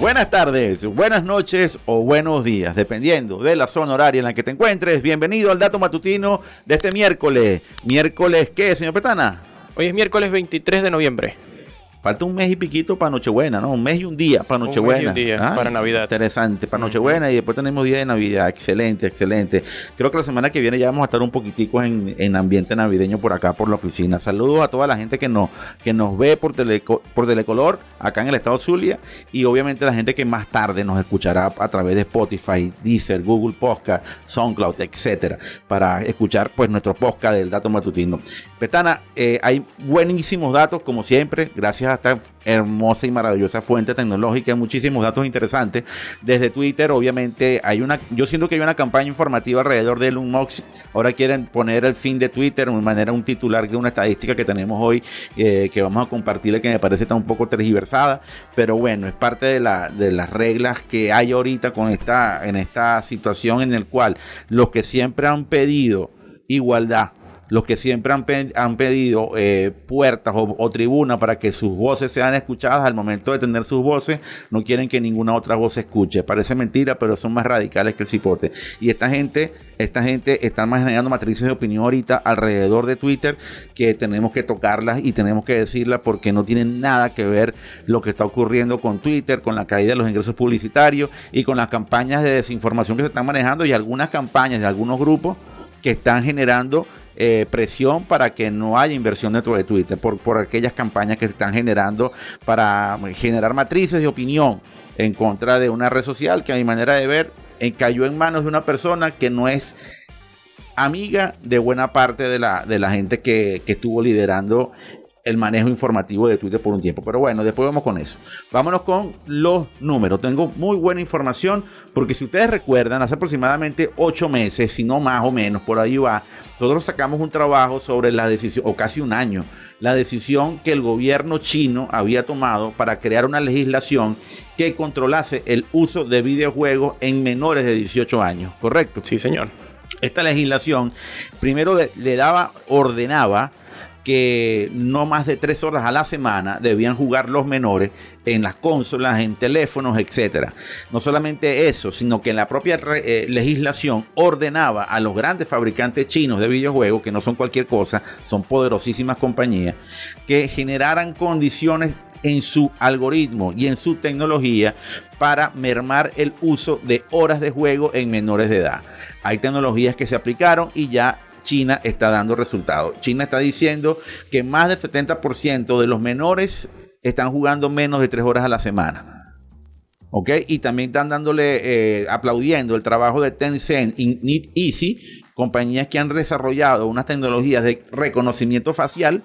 Buenas tardes, buenas noches o buenos días, dependiendo de la zona horaria en la que te encuentres. Bienvenido al dato matutino de este miércoles. ¿Miércoles qué, señor Petana? Hoy es miércoles 23 de noviembre. Falta un mes y piquito para Nochebuena, ¿no? Un mes y un día para Nochebuena. Un mes y un día para Navidad. Interesante, para Nochebuena y después tenemos día de Navidad. Excelente, excelente. Creo que la semana que viene ya vamos a estar un poquitico en, ambiente navideño por acá, por la oficina. Saludos a toda la gente que nos, que nos ve por, por Telecolor, acá en el estado Zulia, y obviamente la gente que más tarde nos escuchará a través de Spotify, Deezer, Google Podcast, SoundCloud, etcétera, para escuchar pues nuestro podcast del dato matutino. Petana, eh, hay buenísimos datos, como siempre, gracias esta hermosa y maravillosa fuente tecnológica, muchísimos datos interesantes. Desde Twitter, obviamente, hay una, yo siento que hay una campaña informativa alrededor de Elon. Ahora quieren poner el fin de Twitter de manera un titular de una estadística que tenemos hoy, eh, que vamos a compartirle, que me parece está un poco tergiversada, pero bueno, es parte de, la, de las reglas que hay ahorita con esta, en esta situación en el cual los que siempre han pedido igualdad los que siempre han, pedido eh, puertas o, tribunas para que sus voces sean escuchadas al momento de tener sus voces, no quieren que ninguna otra voz se escuche. Parece mentira, pero son más radicales que el cipote. Y esta gente, esta gente está generando matrices de opinión ahorita alrededor de Twitter que tenemos que tocarlas y tenemos que decirlas porque no tienen nada que ver lo que está ocurriendo con Twitter, con la caída de los ingresos publicitarios y con las campañas de desinformación que se están manejando y algunas campañas de algunos grupos que están generando eh, presión para que no haya inversión dentro de Twitter, por, por aquellas campañas que se están generando para generar matrices de opinión en contra de una red social que a mi manera de ver eh, cayó en manos de una persona que no es amiga de buena parte de la, de la gente que, que estuvo liderando el manejo informativo de Twitter por un tiempo. Pero bueno, después vamos con eso. Vámonos con los números. Tengo muy buena información porque si ustedes recuerdan, hace aproximadamente ocho meses, si no más o menos, por ahí va, nosotros sacamos un trabajo sobre la decisión, o casi un año, la decisión que el gobierno chino había tomado para crear una legislación que controlase el uso de videojuegos en menores de 18 años, ¿correcto? Sí, señor. Esta legislación primero le daba, ordenaba que no más de tres horas a la semana debían jugar los menores en las consolas, en teléfonos, etc. No solamente eso, sino que la propia eh, legislación ordenaba a los grandes fabricantes chinos de videojuegos, que no son cualquier cosa, son poderosísimas compañías, que generaran condiciones en su algoritmo y en su tecnología para mermar el uso de horas de juego en menores de edad. Hay tecnologías que se aplicaron y ya China está dando resultados. China está diciendo que más del 70% de los menores están jugando menos de 3 horas a la semana. ¿Ok? Y también están dándole, eh, aplaudiendo el trabajo de Tencent y Need Easy compañías que han desarrollado unas tecnologías de reconocimiento facial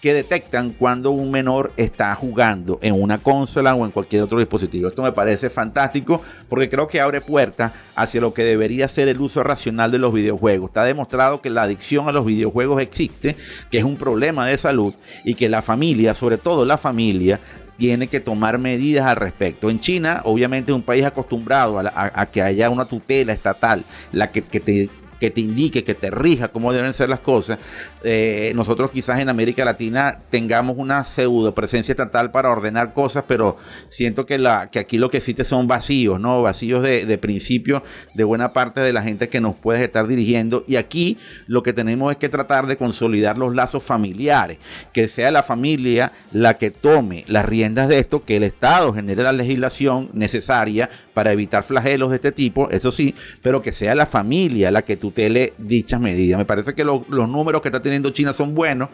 que detectan cuando un menor está jugando en una consola o en cualquier otro dispositivo. Esto me parece fantástico porque creo que abre puertas hacia lo que debería ser el uso racional de los videojuegos. Está demostrado que la adicción a los videojuegos existe, que es un problema de salud y que la familia, sobre todo la familia, tiene que tomar medidas al respecto. En China, obviamente, es un país acostumbrado a, que haya una tutela estatal, la que, te que te indique, que te rija cómo deben ser las cosas. Eh, nosotros quizás en América Latina tengamos una pseudo presencia estatal para ordenar cosas, pero siento que, la, que aquí lo que existe son vacíos, ¿no? Vacíos de, principio de buena parte de la gente que nos puede estar dirigiendo. Y aquí lo que tenemos es que tratar de consolidar los lazos familiares, que sea la familia la que tome las riendas de esto, que el Estado genere la legislación necesaria para evitar flagelos de este tipo, eso sí, pero que sea la familia la que tutele dichas medidas. Me parece que los números que está teniendo China son buenos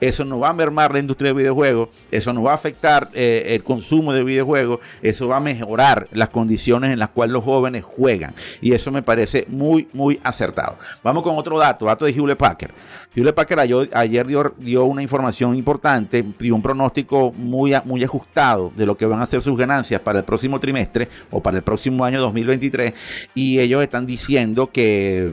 eso no va a mermar la industria de videojuegos, eso no va a afectar eh, el consumo de videojuegos, eso va a mejorar las condiciones en las cuales los jóvenes juegan. Y eso me parece muy, muy acertado. Vamos con otro dato, dato de Hewlett Packard. Hewlett Packard ayer, dio, una información importante, dio un pronóstico muy, muy ajustado de lo que van a ser sus ganancias para el próximo trimestre o para el próximo año 2023. Y ellos están diciendo que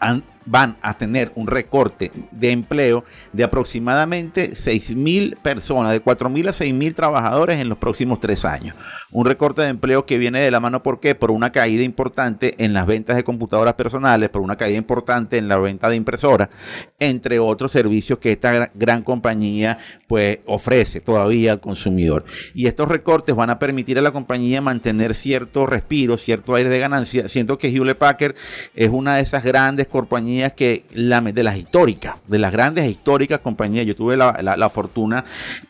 han van a tener un recorte de empleo de aproximadamente 6 mil personas, de 4 mil a 6 mil trabajadores en los próximos tres años. Un recorte de empleo que viene de la mano, ¿por qué? Por una caída importante en las ventas de computadoras personales, por una caída importante en la venta de impresoras, entre otros servicios que esta gran compañía pues ofrece todavía al consumidor. Y estos recortes van a permitir a la compañía mantener cierto respiro, cierto aire de ganancia. Siento que Hewlett Packard es una de esas grandes compañías que, la, de las históricas, de las grandes e históricas compañías. Yo tuve la, fortuna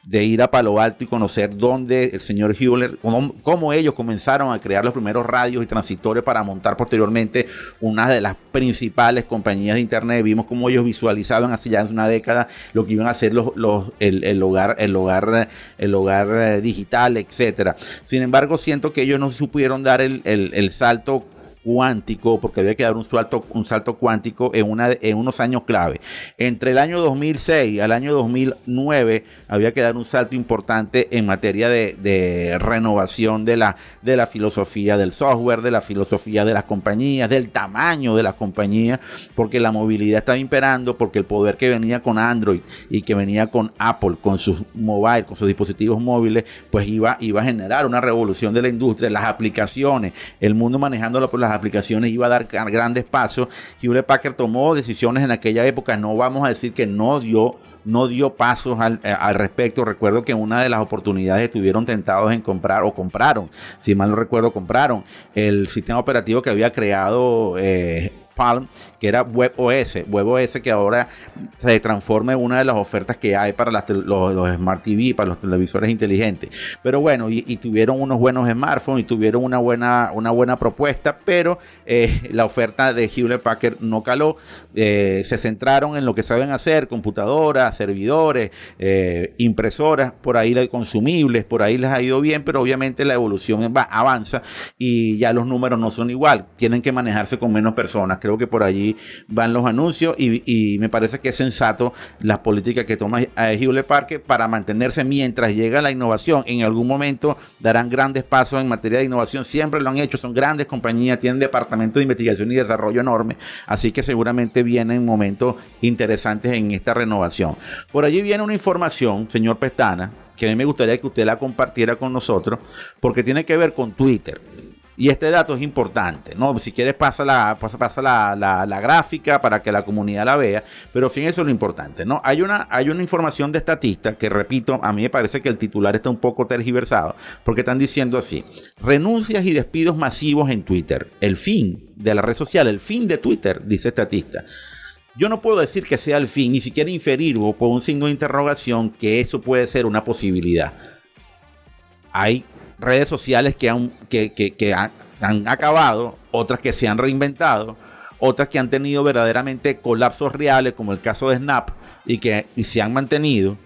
de ir a Palo Alto y conocer dónde el señor Hewlett, cómo, ellos comenzaron a crear los primeros radios y transitores para montar posteriormente una de las principales compañías de Internet. Vimos cómo ellos visualizaban hace ya una década lo que iban a hacer los, el, hogar, el hogar, el hogar eh, digital, etcétera. Sin embargo, siento que ellos no supieron dar el salto cuántico, porque había que dar un salto, un salto cuántico en, una, en unos años clave. Entre el año 2006 al año 2009 había que dar un salto importante en materia de, renovación de la, de la filosofía del software, de la filosofía de las compañías, del tamaño de las compañías, porque la movilidad estaba imperando, porque el poder que venía con Android y que venía con Apple, con sus mobile, con sus dispositivos móviles, pues iba, iba a generar una revolución de la industria, las aplicaciones, el mundo manejándolo por aplicaciones iba a dar grandes pasos. Hewlett Packard tomó decisiones en aquella época, no vamos a decir que no dio no dio pasos al, eh, respecto. Recuerdo que una de las oportunidades estuvieron tentados en comprar, o compraron, si mal no recuerdo, compraron el sistema operativo que había creado eh, Palm, que era WebOS. WebOS que ahora se transforma en una de las ofertas que hay para los, Smart TV, para los televisores inteligentes. Pero bueno, y, tuvieron unos buenos smartphones y tuvieron una buena, una buena propuesta, pero eh, la oferta de Hewlett Packard no caló. Eh, se centraron en lo que saben hacer, computadoras, servidores, eh, impresoras, por ahí consumibles, por ahí les ha ido bien, pero obviamente la evolución va, avanza y ya los números no son igual. Tienen que manejarse con menos personas. Creo que por allí van los anuncios y, me parece que es sensato las políticas que toma Hewlett Parque para mantenerse mientras llega la innovación. En algún momento darán grandes pasos en materia de innovación, siempre lo han hecho, son grandes compañías, tienen departamentos de investigación y desarrollo enorme, así que seguramente vienen momentos interesantes en esta renovación. Por allí viene una información, señor Pestana, que a mí me gustaría que usted la compartiera con nosotros, porque tiene que ver con Twitter. Y este dato es importante, ¿no? Si quieres pasa la, pasa, pasa la, la, gráfica para que la comunidad la vea, pero es lo importante, ¿no? Hay una, hay una información de estatista que, repito, a mí me parece que el titular está un poco tergiversado, porque están diciendo así, renuncias y despidos masivos en Twitter, el fin de la red social, el fin de Twitter, dice estatista. Yo no puedo decir que sea el fin, ni siquiera inferir o por un signo de interrogación que eso puede ser una posibilidad. Hay redes sociales que han, que, han, acabado, otras que se han reinventado, otras que han tenido verdaderamente colapsos reales, como el caso de Snap, y que se han mantenido,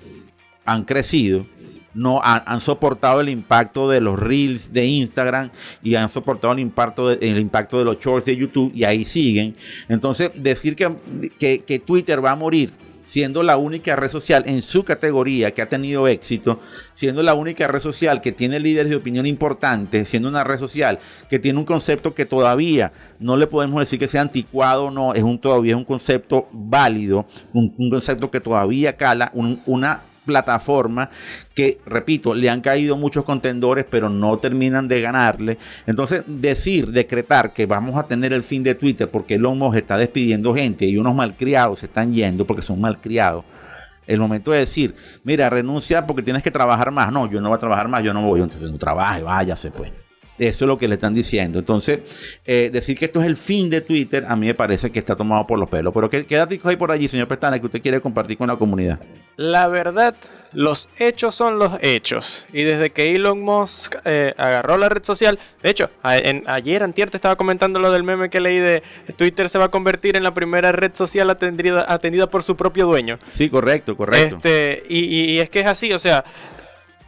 han crecido, no han, soportado el impacto de los reels de Instagram y han soportado el impacto de, el impacto de los shorts de YouTube y ahí siguen. Entonces, decir que, que Twitter va a morir siendo la única red social en su categoría que ha tenido éxito, siendo la única red social que tiene líderes de opinión importantes, siendo una red social que tiene un concepto que todavía no le podemos decir que sea anticuado, no, es un todavía un concepto válido, un, concepto que todavía cala, una plataforma que, repito, le han caído muchos contendores, pero no terminan de ganarle. Entonces, decir, decretar que vamos a tener el fin de Twitter porque Elon Musk está despidiendo gente y unos malcriados se están yendo porque son malcriados. El momento de decir, mira, renuncia porque tienes que trabajar más. No, yo no voy a trabajar más, yo no voy. Entonces, no trabaje, váyase pues. Eso es lo que le están diciendo. Entonces, eh, decir que esto es el fin de Twitter, a mí me parece que está tomado por los pelos. Pero ¿qué, qué datos hay por allí, señor Pestana, que usted quiere compartir con la comunidad? La verdad, los hechos son los hechos. Y desde que Elon Musk eh, agarró la red social, de hecho, ayer Antier te estaba comentando lo del meme que leí de Twitter se va a convertir en la primera red social atendida, atendida por su propio dueño. Sí, correcto, correcto. Este, y es que es así, o sea,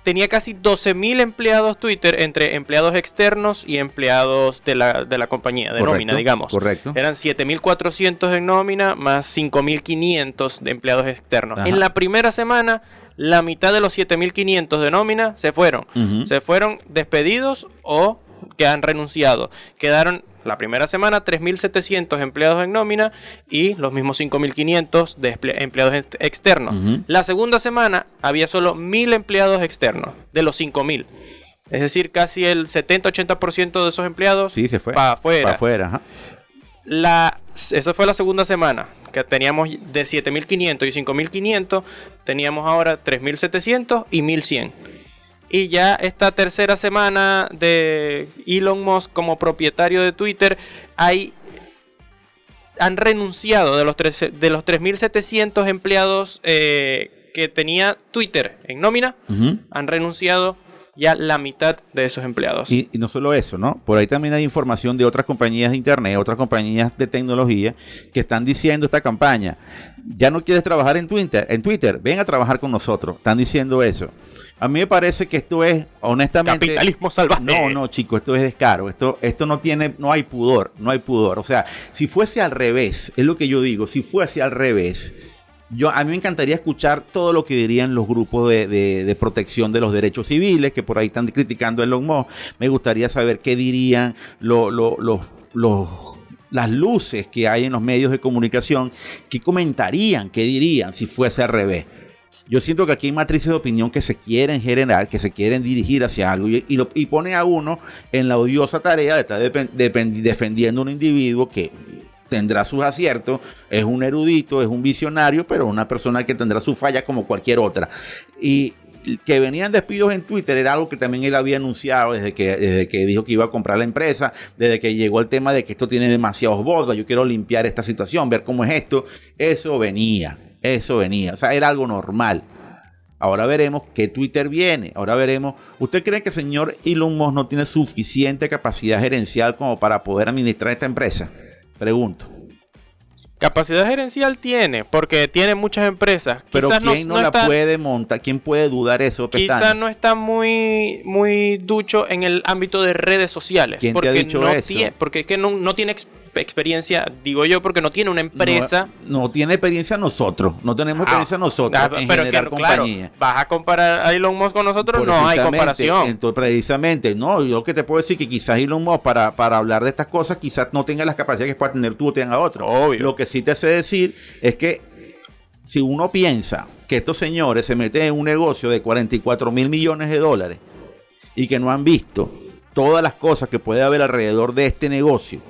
tenía casi 12.000 empleados Twitter entre empleados externos y empleados de la, de la compañía, de nómina, digamos. Correcto. Eran 7.400 en nómina más 5.500 de empleados externos. En la primera semana, la mitad de los 7.500 de nómina se fueron. Se fueron despedidos o que han renunciado. Quedaron la primera semana 3.700 empleados en nómina y los mismos 5.500 de empleados externos. La segunda semana había solo 1.000 empleados externos de los 5.000. Es decir, casi el 70-80% de esos empleados sí, se fue. para afuera. Para afuera la, esa fue la segunda semana, que teníamos de 7.500 y 5.500, teníamos ahora 3.700 y 1.100. Y ya esta tercera semana de Elon Musk como propietario de Twitter, hay, han renunciado de los, de los 3.700 empleados eh, que tenía Twitter en nómina, han renunciado ya la mitad de esos empleados. Y, no solo eso, ¿no? Por ahí también hay información de otras compañías de Internet, otras compañías de tecnología que están diciendo esta campaña, ya no quieres trabajar en Twitter, en Twitter, ven a trabajar con nosotros. Están diciendo eso. A mí me parece que esto es, honestamente. Capitalismo salvaje. No, no, chico, esto es descaro. Esto, esto no tiene, no hay pudor, no hay pudor. O sea, si fuese al revés, es lo que yo digo, si fuese al revés, yo, a mí me encantaría escuchar todo lo que dirían los grupos de, protección de los derechos civiles, que por ahí están criticando el Elon Musk. Me gustaría saber qué dirían los, las luces que hay en los medios de comunicación, qué comentarían, qué dirían si fuese al revés. Yo siento que aquí hay matrices de opinión que se quieren generar, que se quieren dirigir hacia algo y, y, ponen a uno en la odiosa tarea de estar defendiendo a un individuo que tendrá sus aciertos, es un erudito, es un visionario, pero una persona que tendrá sus fallas como cualquier otra. Y que venían despidos en Twitter era algo que también él había anunciado desde que, desde que dijo que iba a comprar la empresa, desde que llegó el tema de que esto tiene demasiados votos, yo quiero limpiar esta situación, ver cómo es esto. Eso venía, eso venía, o sea, era algo normal. Ahora veremos qué Twitter viene. Ahora veremos. ¿Usted cree que el señor Elon Musk no tiene suficiente capacidad gerencial como para poder administrar esta empresa? Pregunto. Capacidad gerencial tiene, porque tiene muchas empresas. Pero ¿quién no, la puede montar? ¿Quién puede dudar eso? Quizás no está muy, muy ducho en el ámbito de redes sociales. ¿Quién te ha dicho eso? porque es que no, no tiene experiencia, digo yo, porque no tiene una empresa. No, tiene experiencia nosotros, no tenemos ah, experiencia nosotros ah, en pero generar compañía. ¿Vas a comparar a Elon Musk con nosotros? No hay comparación. Entonces, precisamente, no, yo que te puedo decir que quizás Elon Musk para, para hablar de estas cosas, quizás no tenga las capacidades que pueda tener tú o tenga otro. Obvio. Lo que sí te sé decir es que si uno piensa que estos señores se meten en un negocio de 44 mil millones de dólares y que no han visto todas las cosas que puede haber alrededor de este negocio,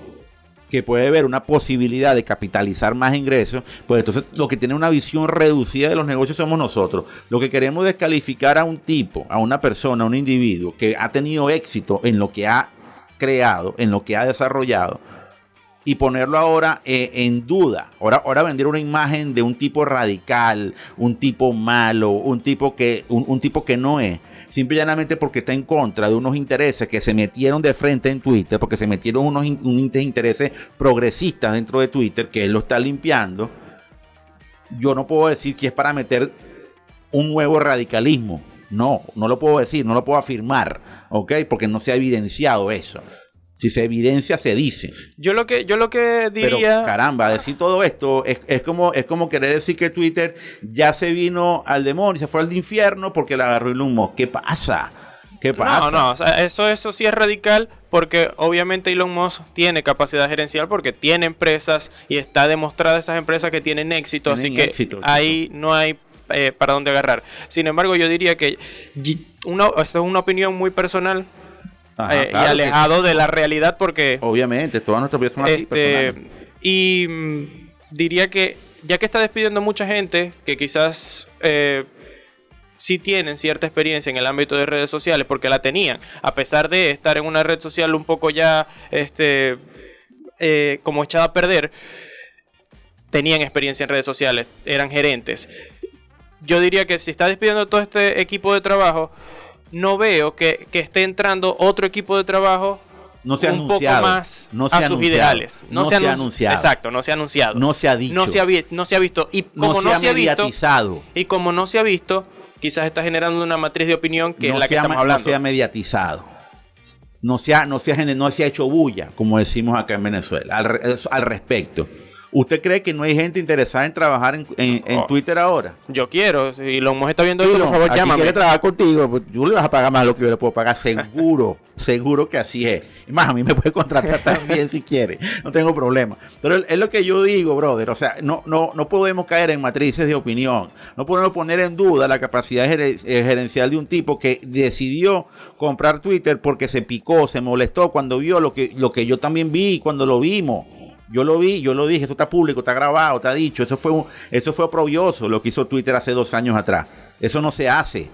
que puede haber una posibilidad de capitalizar más ingresos, pues entonces lo que tiene una visión reducida de los negocios somos nosotros. Lo que queremos es descalificar a un tipo, a una persona, a un individuo que ha tenido éxito en lo que ha creado, en lo que ha desarrollado, y ponerlo ahora eh, en duda. Ahora, ahora vender una imagen de un tipo radical, un tipo malo, un tipo que, un tipo que no es simple y llanamente porque está en contra de unos intereses que se metieron de frente en Twitter, porque se metieron unos intereses progresistas dentro de Twitter, que él lo está limpiando, yo no puedo decir que es para meter un nuevo radicalismo. No, no lo puedo decir, no lo puedo afirmar, ¿ok? Porque no se ha evidenciado eso. Si se evidencia, se dice. Yo lo que, yo lo que diría. Pero, caramba, decir todo esto es, como, es como querer decir que Twitter ya se vino al demonio, se fue al infierno porque le agarró el humo. ¿Qué pasa? ¿Qué pasa? No, no, eso, eso sí es radical porque obviamente Elon Musk tiene capacidad gerencial porque tiene empresas y está demostrada esas empresas que tienen éxito, así que ahí no hay eh, para dónde agarrar. Sin embargo, yo diría que una, esto es una opinión muy personal eh, y alejado de la realidad porque... Obviamente, todas nuestras vidas son así, este, Y mm, diría que ya que está despidiendo mucha gente que quizás eh, sí tienen cierta experiencia en el ámbito de redes sociales porque la tenían, a pesar de estar en una red social un poco ya este, eh, como echada a perder, tenían experiencia en redes sociales, eran gerentes. Yo diría que si está despidiendo todo este equipo de trabajo, no veo que, esté entrando otro equipo de trabajo no se un poco más no a sus ideales. No, se, ha anunciado. Exacto, no se ha anunciado. No se ha dicho. No se ha, no se ha visto. Y como no, se, ha mediatizado. y como no se ha visto, quizás está generando una matriz de opinión que es la que estamos hablando. No se ha mediatizado. No se ha, no, se ha, no se ha hecho bulla, como decimos acá en Venezuela, al, al respecto. ¿Usted cree que no hay gente interesada en trabajar en, en, Oh. Twitter ahora? Yo quiero. Si Elon Musk está viendo esto, por favor, aquí llámame. quiere trabajar contigo, pues, yo le vas a pagar más de lo que yo le puedo pagar, seguro, seguro que así es. Y más, a mí me puede contratar también si quiere, no tengo problema. Pero es lo que yo digo, brother, o sea, no, no, no podemos caer en matrices de opinión, no podemos poner en duda la capacidad eh, gerencial de un tipo que decidió comprar Twitter porque se picó, se molestó cuando vio lo que, lo que yo también vi cuando lo vimos. Yo lo vi, yo lo dije, eso está público, está grabado, está dicho. Eso fue, un- eso fue oprobioso lo que hizo Twitter hace dos años atrás. Eso no se hace.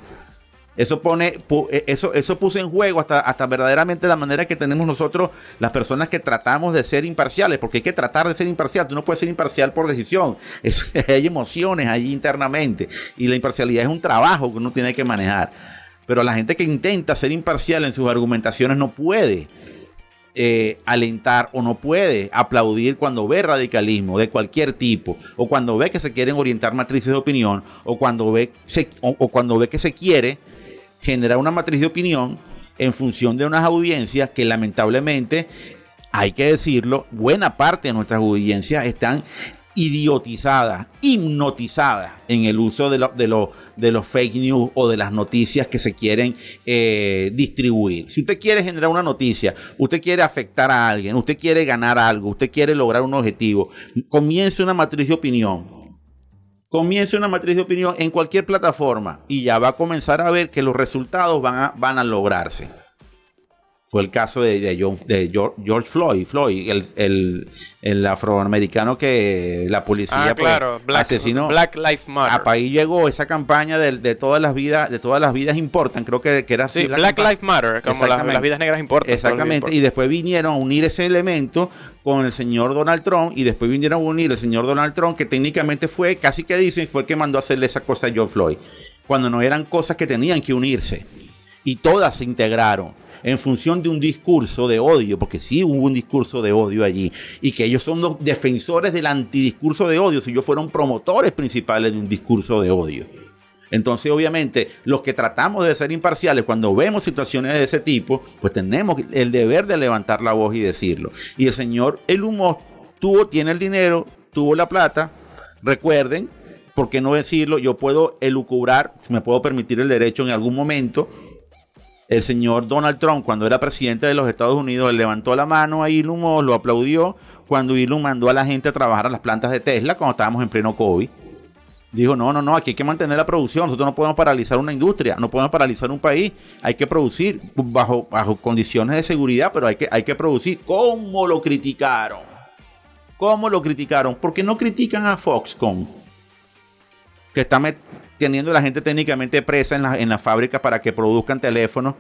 Eso pone, eh, eso, eso puso en juego hasta, hasta verdaderamente la manera que tenemos nosotros, las personas que tratamos de ser imparciales, porque hay que tratar de ser imparcial. Tú no puedes ser imparcial por decisión. Hay emociones allí internamente. Y la imparcialidad es un trabajo que uno tiene que manejar. Pero la gente que intenta ser imparcial en sus argumentaciones no puede eh, alentar o no puede aplaudir cuando ve radicalismo de cualquier tipo o cuando ve que se quieren orientar matrices de opinión o cuando ve, o cuando ve que se quiere generar una matriz de opinión en función de unas audiencias que lamentablemente hay que decirlo, buena parte de nuestras audiencias están idiotizadas, hipnotizadas en el uso de, lo- de, lo- de los fake news o de las noticias que se quieren eh, distribuir. Si usted quiere generar una noticia, usted quiere afectar a alguien, usted quiere ganar algo, usted quiere lograr un objetivo, comience una matriz de opinión. Comience una matriz de opinión en cualquier plataforma y ya va a comenzar a ver que los resultados van a, van a lograrse. Fue el caso de, de John- de George, Floyd, Floyd el, el- el afroamericano que la policía Ah, pues, claro. Black, asesinó. Black Lives Matter. A país llegó esa campaña de, de todas las vidas, de todas las vidas importan, creo que, que era así. Sí, la Black Lives Matter, como las, vidas negras importan. Exactamente, y después vinieron a unir ese elemento con el señor Donald Trump y después vinieron a unir el señor Donald Trump que técnicamente fue, casi que dicen, fue el que mandó a hacerle esa cosa a George Floyd, cuando no eran cosas que tenían que unirse. Y todas se integraron en función de un discurso de odio, porque sí hubo un discurso de odio allí, y que ellos son los defensores del antidiscurso de odio, si ellos fueron promotores principales de un discurso de odio. Entonces, obviamente, los que tratamos de ser imparciales cuando vemos situaciones de ese tipo, pues tenemos el deber de levantar la voz y decirlo. Y el señor Elon Musk tuvo, tiene el dinero, tuvo la plata. Recuerden, ¿por qué no decirlo? Yo puedo elucubrar, me puedo permitir el derecho en algún momento. El señor Donald Trump, cuando era presidente de los Estados Unidos, le levantó la mano a Elon lo aplaudió cuando Elon mandó a la gente a trabajar a las plantas de Tesla cuando estábamos en pleno COVID. Dijo, no, no, no, aquí hay que mantener la producción. Nosotros no podemos paralizar una industria, no podemos paralizar un país. Hay que producir bajo, bajo condiciones de seguridad, pero hay que, hay que producir. ¿Cómo lo criticaron? ¿Cómo lo criticaron? Porque no critican a Foxconn, que está teniendo la gente técnicamente presa en la, en la fábrica para que produzcan teléfonos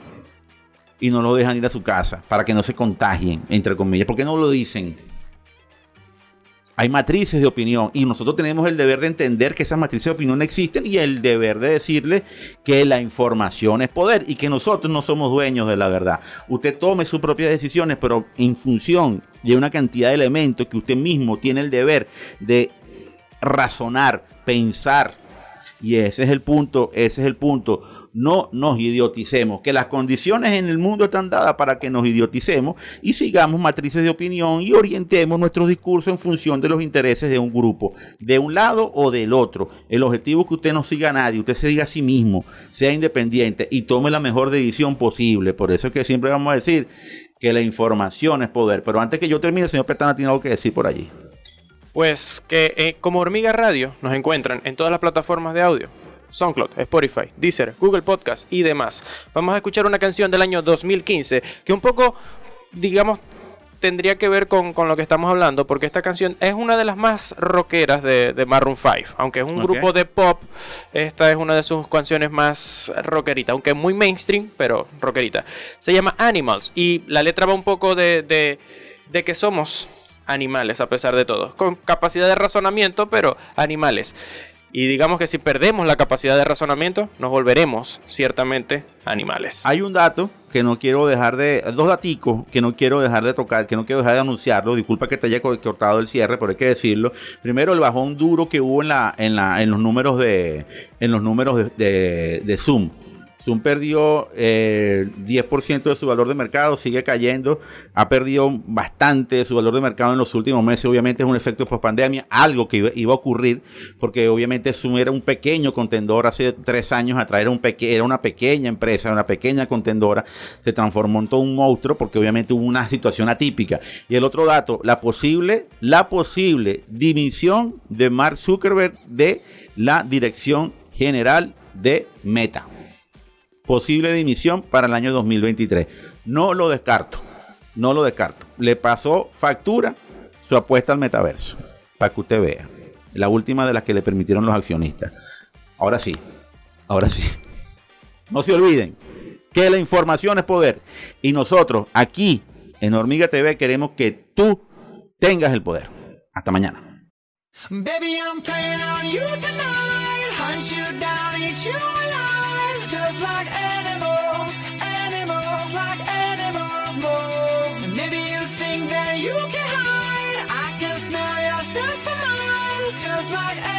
y no lo dejan ir a su casa, para que no se contagien, entre comillas. ¿Por qué no lo dicen? hay matrices de opinión y nosotros tenemos el deber de entender que esas matrices de opinión existen y el deber de decirle que la información es poder y que nosotros no somos dueños de la verdad. Usted tome sus propias decisiones, pero en función de una cantidad de elementos que usted mismo tiene el deber de razonar, pensar. Y ese es el punto, ese es el punto. No nos idioticemos, que las condiciones en el mundo están dadas para que nos idioticemos y sigamos matrices de opinión y orientemos nuestro discurso en función de los intereses de un grupo, de un lado o del otro. El objetivo es que usted no siga a nadie, usted se diga a sí mismo, sea independiente y tome la mejor decisión posible. Por eso es que siempre vamos a decir que la información es poder. Pero antes que yo termine, señor Petana tiene algo que decir por allí. Pues que eh, como Hormiga Radio nos encuentran en todas las plataformas de audio. SoundCloud, Spotify, Deezer, Google Podcast y demás. Vamos a escuchar una canción del año 2015 que un poco, digamos, tendría que ver con, con lo que estamos hablando, porque esta canción es una de las más rockeras de, de Maroon 5. Aunque es un grupo de pop, esta es una de sus canciones más rockerita, aunque muy mainstream, pero rockerita. Se llama Animals y la letra va un poco de, de, de que somos animales a pesar de todo, con capacidad de razonamiento, pero animales. Y digamos que si perdemos la capacidad de razonamiento, nos volveremos ciertamente animales. Hay un dato que no quiero dejar de. Dos daticos que no quiero dejar de tocar, que no quiero dejar de anunciarlo. Disculpa que te haya co- cortado el cierre, pero hay que decirlo. Primero, el bajón duro que hubo en, la, en, la, en los números de. En los números de- de Zoom. Zoom perdió eh, 10% de su valor de mercado, sigue cayendo, ha perdido bastante de su valor de mercado en los últimos meses, obviamente es un efecto post pandemia, algo que iba, a ocurrir, porque obviamente Zoom era un pequeño contendor hace tres años atrás, era, un una pequeña empresa, una pequeña contendora, se transformó en todo un monstruo porque obviamente hubo una situación atípica. Y el otro dato, la posible, la posible dimisión de Mark Zuckerberg de la dirección general de Meta posible dimisión para el año 2023. No lo descarto, no lo descarto. Le pasó factura su apuesta al metaverso, para que usted vea. La última de las que le permitieron los accionistas. Ahora sí, ahora sí. No se olviden que la información es poder. Y nosotros aquí en Hormiga TV queremos que tú tengas el poder. Hasta mañana. just like animals, animals like animals, moles. And maybe you think that you can hide. I can smell yourself from miles, just like animals.